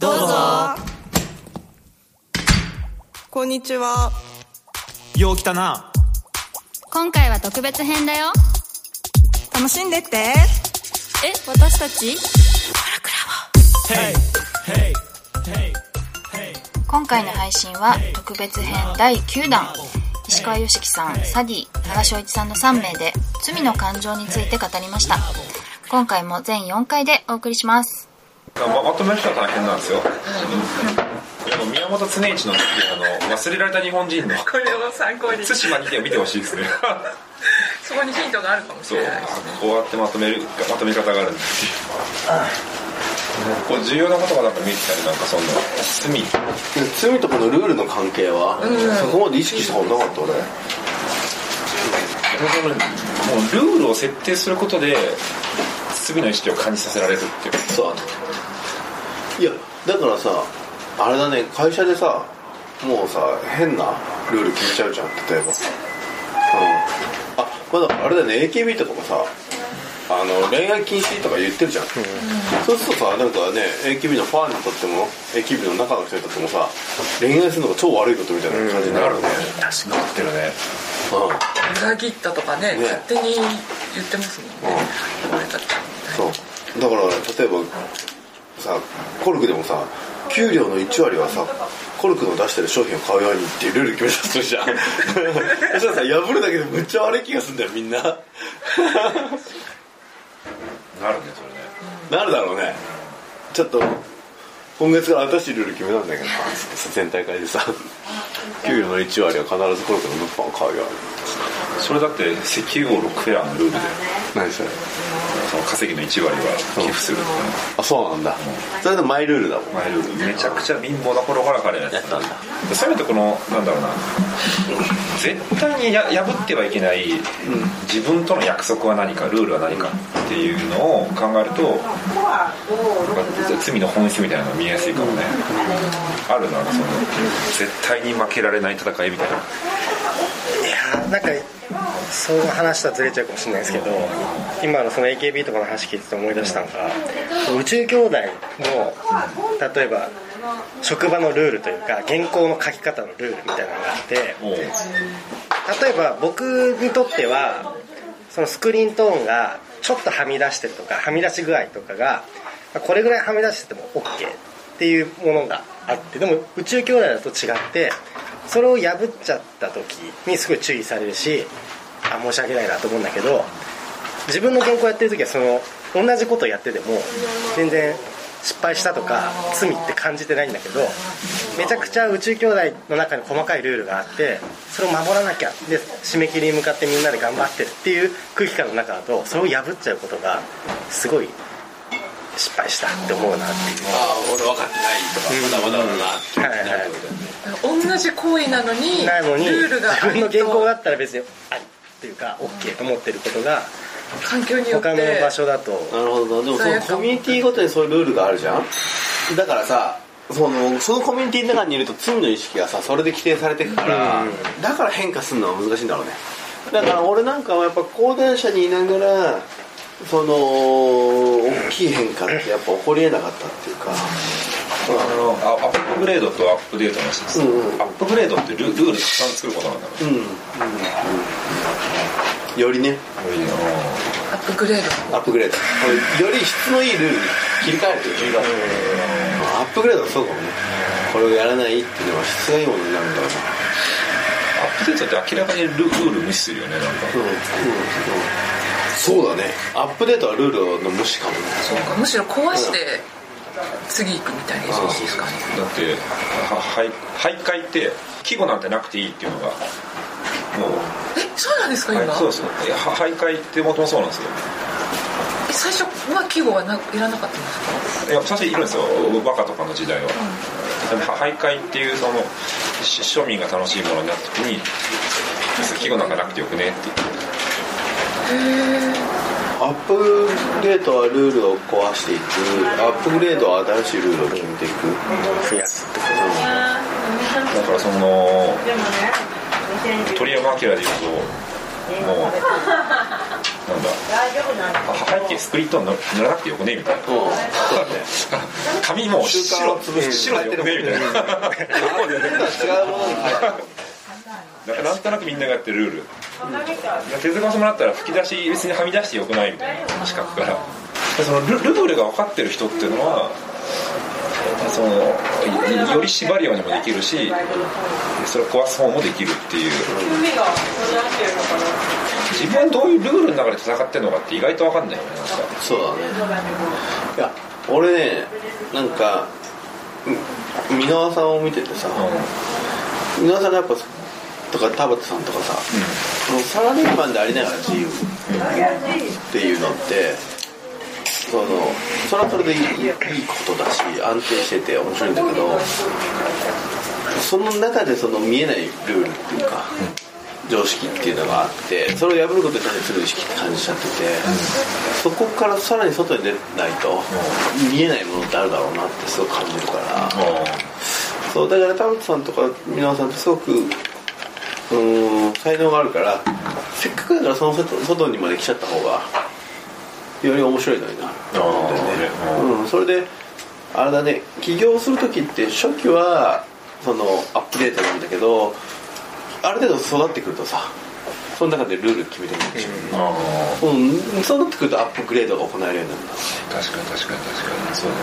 どうぞ。こんにちは。よう来たな。今回は特別編だよ。楽しんでって。え私たち？今回の配信は特別編第9弾。石川良樹さんサディ長翔一さんの3名で罪の感情について語りました。今回も全4回でお送りしますままとめる人は大変なんですよ。でも宮本常一の時あの忘れられた日本人のこれを参考に対馬にてを見てほしいですね。そこにヒントがあるかもしれないこうやってまとめるまとめ方があるんですよ。こう重要なことがなんか見えてたりなんかそんな罪罪とこのルールの関係は、そこまで意識したことなかった俺もうルールを設定することで罪の意識を感じさせられるっていう。そういやだからさあれだね会社でさもうさ変なルール決めちゃうじゃん例えば。うん。あまあだあれだね AKB とかもさあの恋愛禁止とか言ってるじゃん、そうするとさなんかね AKB のファンにとっても AKB の中の人にとってもさ恋愛するのが超悪いことみたいな感じになるね。確かに。ってるね。うん。裏切ったとかねね。勝手に言ってますもんね。言われたってそう。だから例えばさコルクでもさ給料の1割はさコルクの出してる商品を買うようにっていうルール決めたとするじゃん。そしたらさ破るだけでむっちゃ悪い気がするんだよみんな。なるねそれね。なるだろうね。ちょっと今月から新しいルール決めたんだけどさ全体会でさ給料の1割は必ずコルクの物販を買うように。それだって石油王ロックフェラーのルールで何それ？その稼ぎの1割は寄付するっていうのあそうなんだ。それでマイルールだもんマイルール。めちゃくちゃ貧乏な頃から彼やってやったんだ。せめてこのなんだろうな。絶対にや破ってはいけない自分との約束は何かルールは何かっていうのを考えると罪の本質みたいなのが見えやすいかもね。あるなその絶対に負けられない戦いみたいないやなんかそう話とはずれちゃうかもしれないですけど今のその AKB とかの話聞いてて思い出したのが宇宙兄弟の例えば職場のルールというか原稿の書き方のルールみたいなのがあって例えば僕にとってはそのスクリーントーンがちょっとはみ出してるとかはみ出し具合とかがこれぐらいはみ出してても OK っていうものがあってでも宇宙兄弟だと違ってそれを破っちゃった時にすごい注意されるしあ申し訳ないなと思うんだけど自分の原稿やってる時はその同じことやってても全然失敗したとか罪って感じてないんだけどめちゃくちゃ宇宙兄弟の中に細かいルールがあってそれを守らなきゃで締め切りに向かってみんなで頑張ってるっていう空気感の中だとそれを破っちゃうことがすごい失敗したって思うなっていう。ああ俺分かってないとかまだまだだなってはいはいはい同じ行為なのになのにルールが自分のありと原稿があったら別にありっていうか OK と思ってることが環境によって。他の場所だと。なるほど。なでもそのコミュニティごとにそういうルールがあるじゃん。だからさそのそのコミュニティの中にいると罪の意識がさそれで規定されていくから、だから変化するのは難しいんだろうね。だから俺なんかはやっぱ講談社にいながらその大きい変化ってやっぱ起こりえなかったっていうかあアップグレードとアップデートの話です、うんうん。アップグレードってルルールたくさん作ることなんだろううん、うん。よりね。アップグレード。アップグレード。より質のいいルールに切り替えると。いうかアップグレードはそうかもね。これをやらないっていうのは質がいいものになるんだろうな。アップデートって明らかにルルール無視するよねなんか。うん。うん。そうだね。アップデートはルールの無視かもね。そうか。むしろ壊して次行くみたいなイメージですかね。だっては徘徘徊って季語なんてなくていいっていうのがもう。えそうなんですか今、はいそうです徘徊ってもともとそうなんですよ。え最初は季語はないらなかったんですか？いや最初いるんですよ。和歌とかの時代は、でも徘徊っていうそのし庶民が楽しいものになった時に季語なんかなくてよくねって言ってアップデートはルールを壊していく。アップグレードは新しいルールを決めていく。増やすってこと。だからその鳥山明で言うともうなんだあ背景スクリート塗らなくてよくねみたいな。うん。そうだね。紙も白白でよくねみたいな。違うなんとなくみんながやってるルール。手塚さんもらったら吹き出し別にはみ出してよくないみたいな資格から。そのルルールが分かってる人っていうのはそのいより縛るようにもできるしそれを壊す方もできるっていう。自分はどういうルールの中で戦ってるのかって意外と分かんないよねなんかそうだね。いや俺ねなんかうん箕輪さんを見ててさ箕輪さんがやっぱとか田畑さんとかさ、もうサラリーマンでありながら自由っていうのってそのそれはそれでいいいいことだし安定してて面白いんだけどその中でその見えないルールっていうか、常識っていうのがあってそれを破ることに対する意識って感じちゃってて、そこからさらに外に出ないと見えないものってあるだろうなってすごく感じるから、そうだから田畑さんとか箕輪さんってすごくうーん才能があるからせっかくだからその外外にまで来ちゃった方がより面白いのになと思うんだよね、うん、それであれだね起業する時って初期はそのアップデートなんだけどある程度育ってくるとさその中でルール決めてくるでしょ、うん、そうなってくるとアップグレードが行えるようになるんだ。確かに確かに確かに。そうだ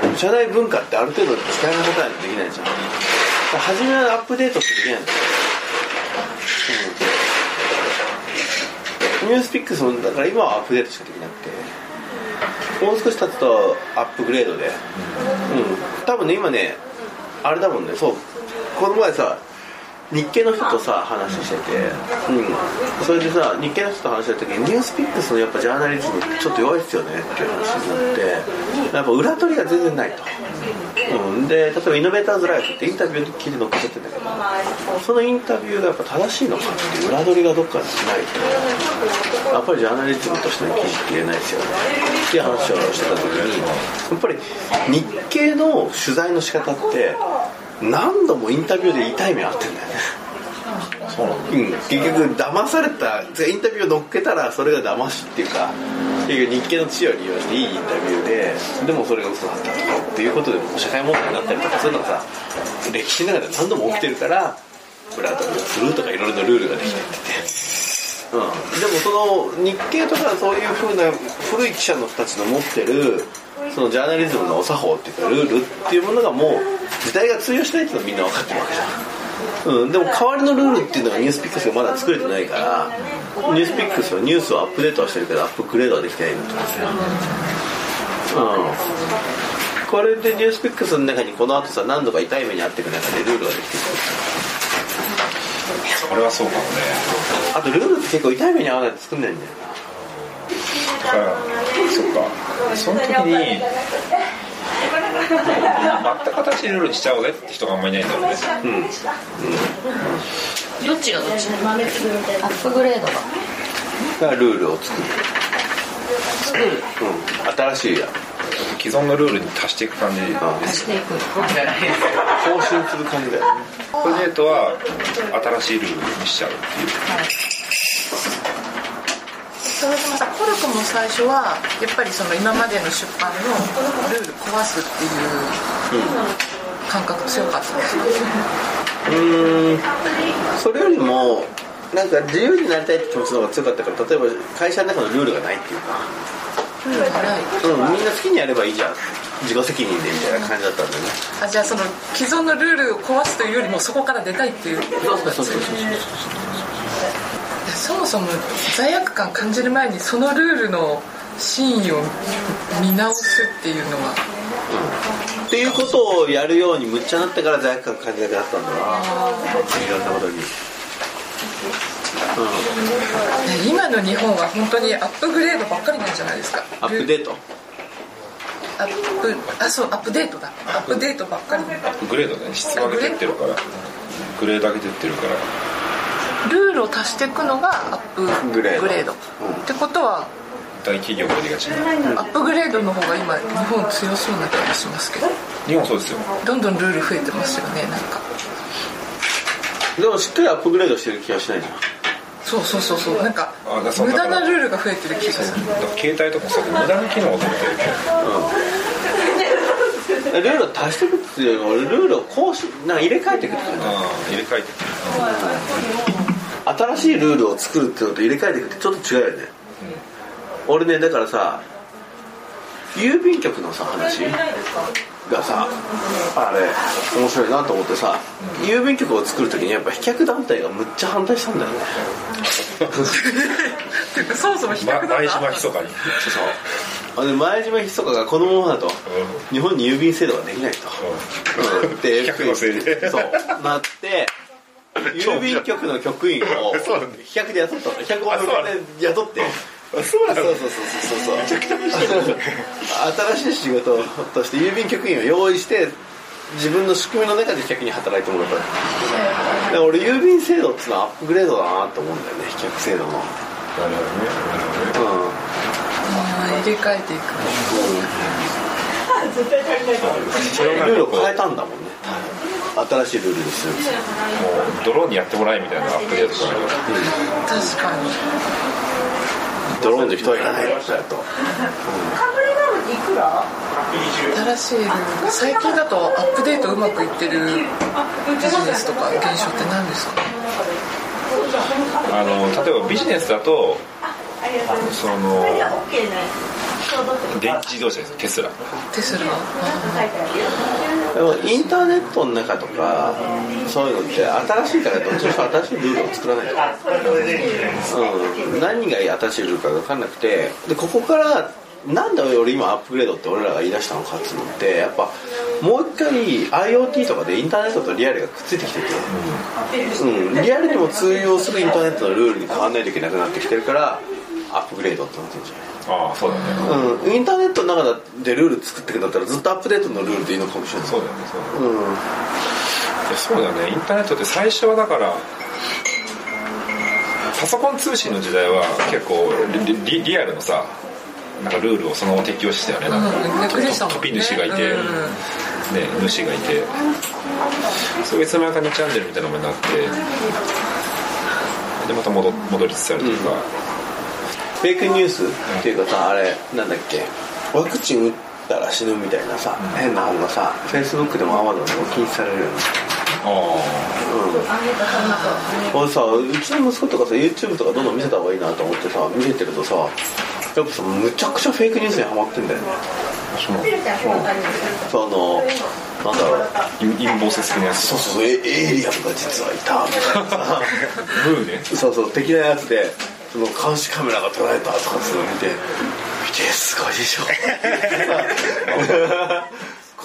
ね。うん。社内文化ってある程度使いのことないとできないじゃん初めはアップデートってできないんだよ、ニュースピックスもだから今はアップデートしかできなくてもう少し経つとアップグレードで。うん。多分ね今ねあれだもんね。そう。この前さ日経の人とさ話してて、うん、それでさ日経の人と話した時にニュースピックスのやっぱジャーナリズムってちょっと弱いですよねっていう話になって。やっぱ裏取りが全然ないと、うん、で例えばイノベーターズライフってインタビュー聞いて載っけてんだけど。そのインタビューがやっぱ正しいのかっていう裏取りがどっかにないと。やっぱりジャーナリズムとしての記事って言えないですよね。っていう話をしてた時にやっぱり日経の取材の仕方って何度もインタビューで痛い目あってんだよね。うん、結局騙されたインタビューを乗っけたらそれが騙しっていうか結局日経の知を利用していいインタビューででもそれが嘘だったとかっていうことで社会問題になったりとかそういうのがさ歴史の中で何度も起きてるから裏取りをするとかいろいろなルールができてって。て、うん、でもその日経とかそういうふうな古い記者の人たちの持ってるそのジャーナリズムのお作法っていうかルールっていうものがもう時代が通用しないっていうのはみんな分かってるわけじゃん、うん、でも代わりのルールっていうのがニュースピックスがまだ作れてないからニュースピックスはニュースをアップデートはしてるけどアップグレードはできてないんだと思うん。ですよ、うん、これでニュースピックスの中にこの後さ何度か痛い目に遭っていく中でルールができてくるそれはそうかもねあとルールって結構痛い目に遭わないと作んないんだよだか。らそっか。その時に 全く新しいルールにしちゃおうぜって人があん。まりいないん。だよねうん。どっちがどっちアップグレードがだからルールを作る作るうん。新しいや既存のルールに足していく感じですしていく更新する感じだよねプロジェクトは新しいルールにしちゃうっていうそれでもさコルクも最初はやっぱりその今までの出版のルール壊すっていう感覚強かった。ん。ですかうーん。それよりもなんか自由になりたいって気持ちの方が強かったから例えば会社の中のルールがないっていうか、ルールがない。うん、みんな好きにやればいいじゃん。自己責任でみたいな感じだったんだよね。あじゃあその既存のルールを壊すというよりもそこから出たいっていう。そうそうそうそうそもそも罪悪感感じる前にそのルールの真意を見直すっていうのは。っていうことをやるようにむっちゃなってから罪悪感感じなくなったんだな。いろん。なことにね今の日本は本当にアップグレードばっかりなんじゃないですか。アップデート？アップあそうアップデートだ。アップデートばっかり。グレードね。質上げてってるから。グレード上げてってるからルールを足していくのがアップグレード。グレード。ってことは大企業がやりがちなアップグレードの方が今日本強そうな気がしますけど。日本そうですよ。どんどんルール増えてますよねなんか。でもしっかりアップグレードしてる気がしないじゃんそうそうそうそう。なんか無駄なルールが増えてる気がする。携帯とかさ無駄な機能を取ってるけど。ルールを足していくっていうよりもルールをこうしなんか入れ替えていくって感じ。うん入れ替えて新しいルールを作るっていうのと入れ替えていくってちょっと違うよね、俺ねだからさ郵便局のさ話がさあれ面白いなと思ってさ、郵便局を作る時にやっぱ飛脚団体がむっちゃ反対したんだよね。そもそも比較だま前島なひそかに。そう。あで前島ひそかがこのままだと、日本に郵便制度ができないと、うん。で飛脚のせいで。そう。なって郵便局の局員をそう。なんだ飛脚で雇った。の飛脚をあそうなんだ雇って。そうなのそうそうそうそうそう新しい仕事として郵便局員を用意して自分の仕組みの中で飛脚に働いてもらった。だから俺郵便制度っていうのはアップグレードだなと思うんだよね。飛脚制度の。なるほどね。なるほどね。あー入れ替えていく。うん。ルールを変えたんだもんね新しいルールですよ。もうドローンにやってもらえみたいなアップデートから確かに。ドローンで人はいらない。よそうやと新しいルール。最近だとアップデートうまくいってるビジネスとか現象って何ですか？あの例えばビジネスだとその電気自動車ですテスラ。テスラ。でもインターネットの中とかそういうのって新しいからどっちにしろ新しいルールを作らないと、うん、何が新しいルールか分かんなくて。でここからなんで俺今アップグレードって俺らが言い出したのかっていうのってやっぱもう一回 IoT とかでインターネットとリアルがくっついてきてて、うん、リアルにも通用するインターネットのルールに変わらないといけなくなってきてるからアップグレードってなってるんじゃない？ああそうだね。うん、インターネットの中でルール作ってくんだったらずっとアップデートのルールでいいのかもしれない。そうだよねそうだよね。うん。いやそうだね。インターネットって最初はだからパソコン通信の時代は結構リリリアルのさなんかルールをそのまま適用してたよね。なんかねトピ主がいて、うん。ね、主がいて。それがいつの間にか2チャンネルみたいなものになってでまた戻戻りつつあるというか、フェイクニュースっていうかさあれなんだっけ？ワクチン打ったら死ぬみたいなさ、変な本がさフェイスブックでもアマゾンでも禁止されるよね。あうん。俺さうちの息子とかさ YouTube とかどんどん見せた方がいいなと思ってさ見せてるとさやっぱさむちゃくちゃフェイクニュースにハマってんだよね。そのなんだろう。あ陰陰謀説的なやつ。そうそうエエイリアンが実はいた。みたいなさムーね。そうそう。的なやつでその監視カメラが捉えたとかそういうの見て見てすごいでしょ。こ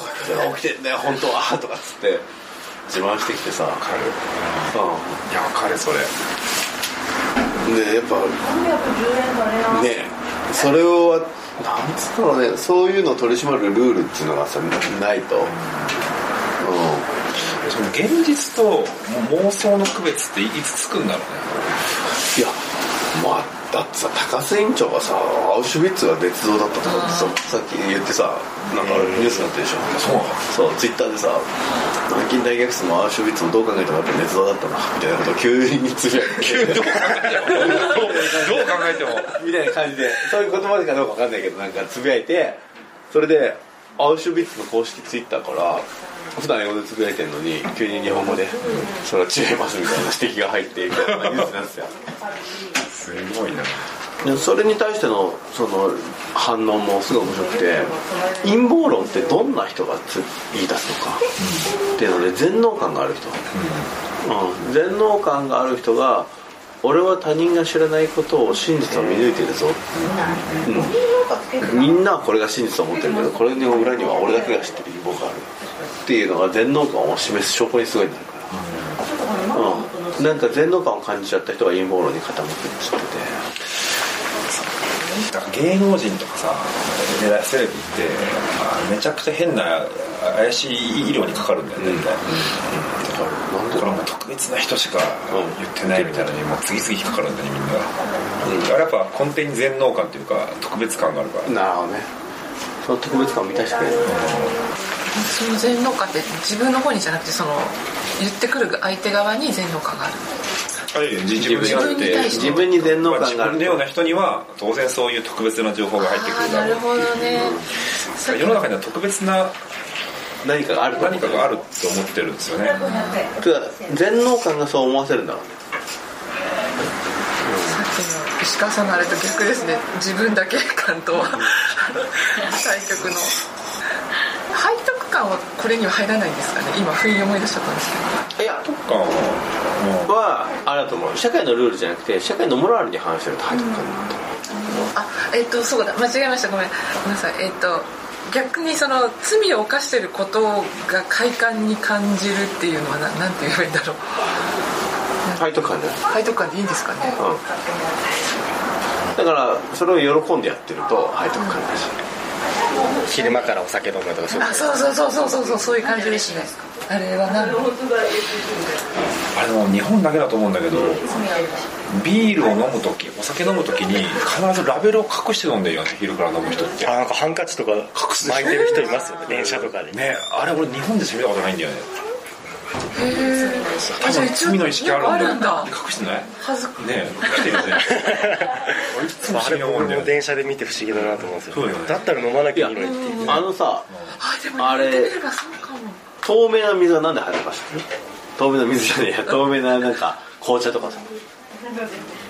ういうことが起きてんだよ本当はとかっつって自慢してきてさ。わかる。ういやわかるそれ。んでやっぱねそれをなんつったろうねそういうのを取り締まるルールっていうのがさないと。うん。その現実と妄想の区別っていつつくんだろうね。いやまあだってさ高須院長がさアウシュビッツが捏造だったとかってささっき言ってさなんかニュースになってるでしょ？そうそうツイッターでさ南京大学生もアウシュビッツもどう考えてもやっぱ捏造だったなみたいなことを急につぶやいて。どう考えてもどう考えても。みたいな感じでそういう言葉かどうかわかんないけどなんかつぶやいてそれでアウシュビッツの公式ツイッターから普段英語でつぶやいてるのに急に日本語で「それは違います」みたいな指摘が入ってみたいなニュースなんですよすごいな。それに対してのその反応もすごい面白くて陰謀論ってどんな人がつ言い出すのか。っていうので全能感がある人、うん、全能感がある人が俺は他人が知らないことを真実を見抜いてるぞ、うん、みんなはこれが真実と思ってるけどこれの裏には俺だけが知ってる陰謀がある。っていうのが全能感を示す証拠にすごいなるから、なんか全能感を感じちゃった人が陰謀論に傾くって知ってて。だから芸能人とかさでセレビってあめちゃくちゃ変な怪しい医療にかかるんだよね、大体。なん。これはもう特別な人しか言ってないみたいなのにもう次々引っかかるんだねみんな、あれやっぱ根底に全能感っていうか特別感があるから。なるほどね。その特別感を満たしてくれるその全能感って自分の方にじゃなくてその言ってくる相手側に全能感がある。あるいは自自分分にあって自分に対して。自分に全能まあ感がある。自分のような人には当然そういう特別な情報が入ってくる。だろうなるほどね。世の中には特別な何かがある。と思何かがあると思ってるんですよね。全能感がそう思わせるんだろうねさっきの石川さんのあれと逆ですね。自分だけ感とは。対局の感はこれには入らないんですかね？今不意に思い出しちゃったんですけど。いやとかはあれだと思う。社会のルールじゃなくて社会のモラルに反してると背徳感になるあえっとそうだ。間違えました。ごめん。ごめんなさい。えっと逆にその罪を犯してることが快感に感じるっていうのはななんて言えばいいんだろう。背徳感じゃない背徳感でいいんですかね？だからそれを喜んでやってると背徳感だし昼間からお酒飲むとかそういうあそうそうそうそうそうそうそういう感じですね。あれは何のあれでも日本だけだと思うんだけどビールを飲む時お酒飲む時に必ずラベルを隠して飲んでるよね昼から飲む人って。あなんかハンカチとか巻いてる人いますよね電車とかで。ねあれ俺日本でしか見たことないんだよねあじゃ罪の意識あるんだあるんだ。隠してない？恥ずかねるよねあれ僕に思うんだよねも電車で見て不思議だなと思うんですよ。そうだよね。だったら飲まなきゃいいのにっていう。あのさあれ透明な水はなんで入るか知ってる透明な水じゃねえや。透明ななんか紅茶とかさ。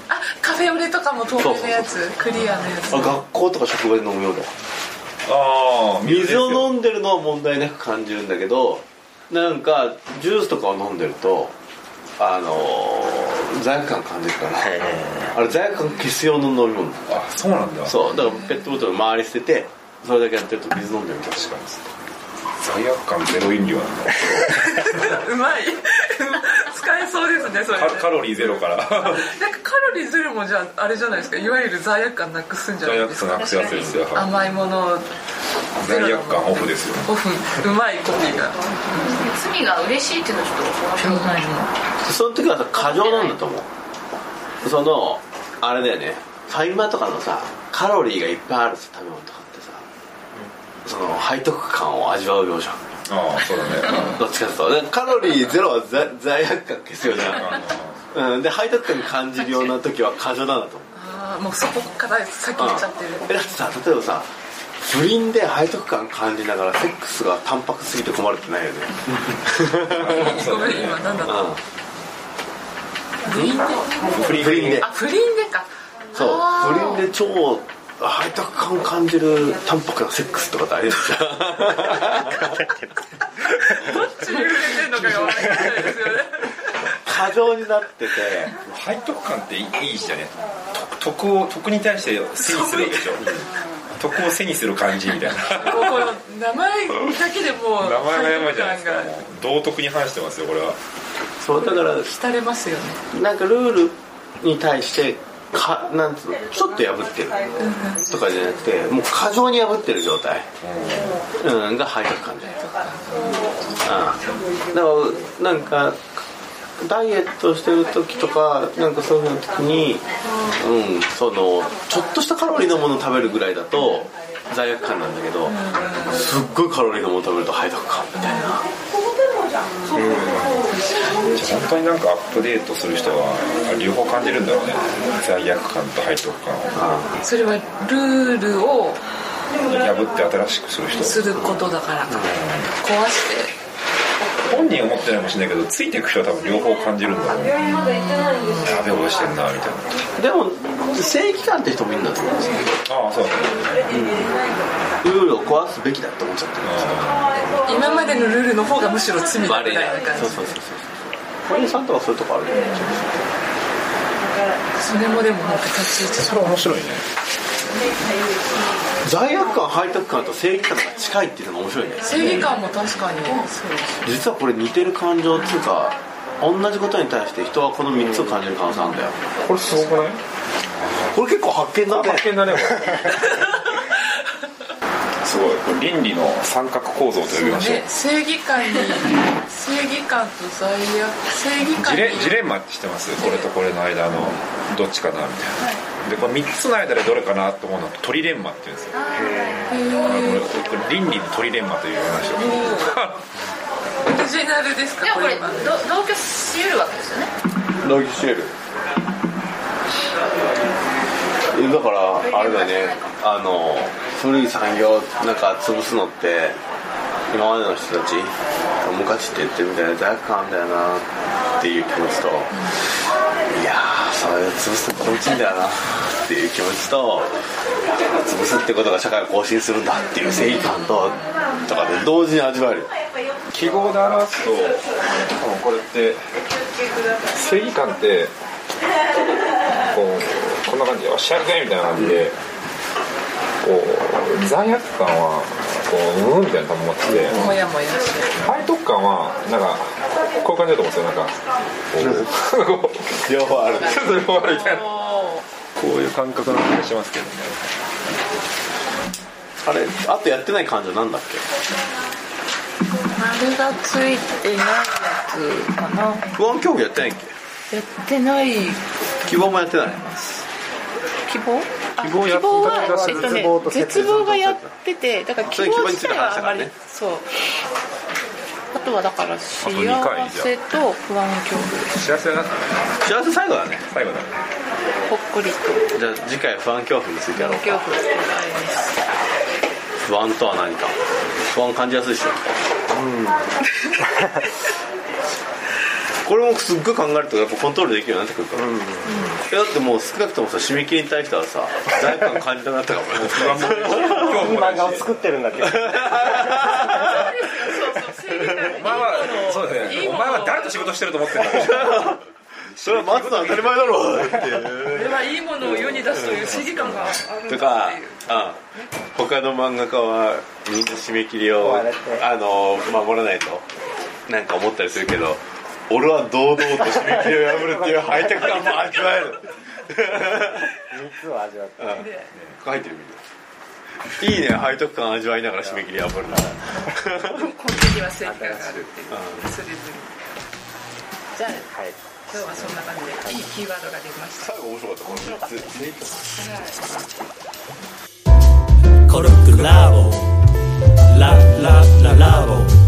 あカフェオレとかも透明なやつ。クリアなやつ。あ学校とか職場で飲むようだああ水を飲んんでるのは問題なく感じるんだけどなんかジュースとかを飲んでるとあのー罪悪感感じるからあれ罪悪感消す用の飲み物。あそうなんだ。そうだからペットボトル周り捨ててそれだけやってると水飲んでる確かに。罪悪感ゼロ飲料なんだ。うまい使えそうですねそれ。ねカカロリーゼロから。なんかカロリーゼロもじゃああれじゃないですか？いわゆる罪悪感なくすんじゃないですか？罪悪感なくすやつですよ。甘いもの罪悪感オフですよ。オフうまいコピーが。罪が嬉しいっていうのはちょっと面白くないねその時はさ過剰なんだと思う。そのあれだよね。ファイマとかのさカロリーがいっぱいある食べ物とかってさ。その背徳感を味わうようじゃんああそうだね。どっちかっていうとカロリーゼロは罪罪悪感消すよじゃん、うん、で背徳感感じるような時は過剰なんだと。思うああもうそこから先行っちゃってる。えだってさ例えばさ不倫で背徳感感じながらセックスが淡白すぎて困るってないよね。ごめん今何だった？う不倫で？不倫で。あ不倫でか。そう。不倫で超背徳感感じる淡白なセックスとかってあれですよどっちに触れてんのかが分からないですよね。過剰になってて背徳感っていいじゃね徳徳を徳に対して背にするわけでしょ。徳を背にする感じみたいなこの名前だけでもう名前がやばいじゃないですか。道徳に反してますよこれは。そうだから浸れますよね。なんかルールに対してかなんつうのちょっと破ってるとかじゃなくてもう過剰に破ってる状態、うん、が背徳感じ。ゃないうんだからなんかダイエットしてる時とかなんかそういう時にうんそのちょっとしたカロリーのものを食べるぐらいだと罪悪感なんだけどすっごいカロリーのもの食べると背徳感みたいな。じゃあ本当になんかアップデートする人は両方感じるんだろうね。罪悪感と背徳感を。それはルールを破って新しくする人。することだからか。壊して。本人は思ってないかもしれないけどついていく人は多分両方感じるんだろうね。やべえしてんなみたいでも正義感って人もいるんだと思うんですよ。なああそうだね。ルールを壊すべきだって思っちゃってる今までのルールの方がむしろ罪だみたいな感じそうそうそうそう堀江さんとかそういうとこある？よねそれもでも本当立ち位置それ面白いね。罪悪感背徳感と正義感が近いっていうのが面白いね。正義感も確かに。そうです実はこれ似てる感情っていうか同じことに対して人はこの3つを感じる可能性あるんだよ。これすごくない？これ結構発見だね。発見だねこれ すごい。倫理の三角構造と呼びましょうね。正義感に正義感と罪悪正義感ジにレジレンマって知ってます？これとこれの間のどっちかなみたいな。でこれ3つの間でどれかなと思うのはトリレンマっていうんですよ。あこれこれ倫理のトリレンマという話を。オリジナルですか？でもこれ同居し得るわけですよね。ロギシエルだからあれだね。あの古い産業なんか潰すのって今までの人たち無価値って言ってるみたいな罪悪感だよなっていう気持ちと、いやーそれ潰すって気持ちいいんだよなっていう気持ちと潰すってことが社会を更新するんだっていう正義感ととかで同時に味わえる記号で表すと多分これって正義感ってこうこんな感じで「おっしゃるぜ!」みたいな感じでこう罪悪感はこううんみたいな感じ持っててもやもやして背徳感はなんかこういう感じだと思うんですよなんかこう両方ある。ちょっと両方あるみたいなおこういう感覚の気がしますけどね。あれあとやってない感情なんだっけ？あれがついてないやつかな。不安恐怖やってないっやってない。け希望もやってない。希望？あ希望はえっとね絶望がやっててだから希望自体はあまりそう。あとはだから幸せと不安恐怖。幸せだな幸せ最後だね最後だ。ほっこりと。じゃあ次回不安恐怖についてやろう恐か。怖ってあれです。不安とは何か。不安感じやすいでしょ。こ れもすっごい考えるとやっぱコントロールできるようになってくるから、いやだってもう少なくともさ締め切りに対してはさ罪悪感感じなくなったかもいい漫画を作ってるんだけどそうそうそうだね。お前は誰と仕事してると思ってんだそれは待つのは当たり前だろうってはいいものを世に出すという正義感があるとかあ他の漫画家はみんな締め切りをあの守らないとなんか思ったりするけど俺は堂々と締め切りを破るっていうハイテク感も味わえる。3つを味わって。うん書いてるみんないいね背徳感味わいながら締め切り破るなでも根底には正義感があるっていうそれぞれじゃあはい今日はそんな感じでいいキーワードが出ました。最後面白かった。この3つ Corrupt Labo La La La Labo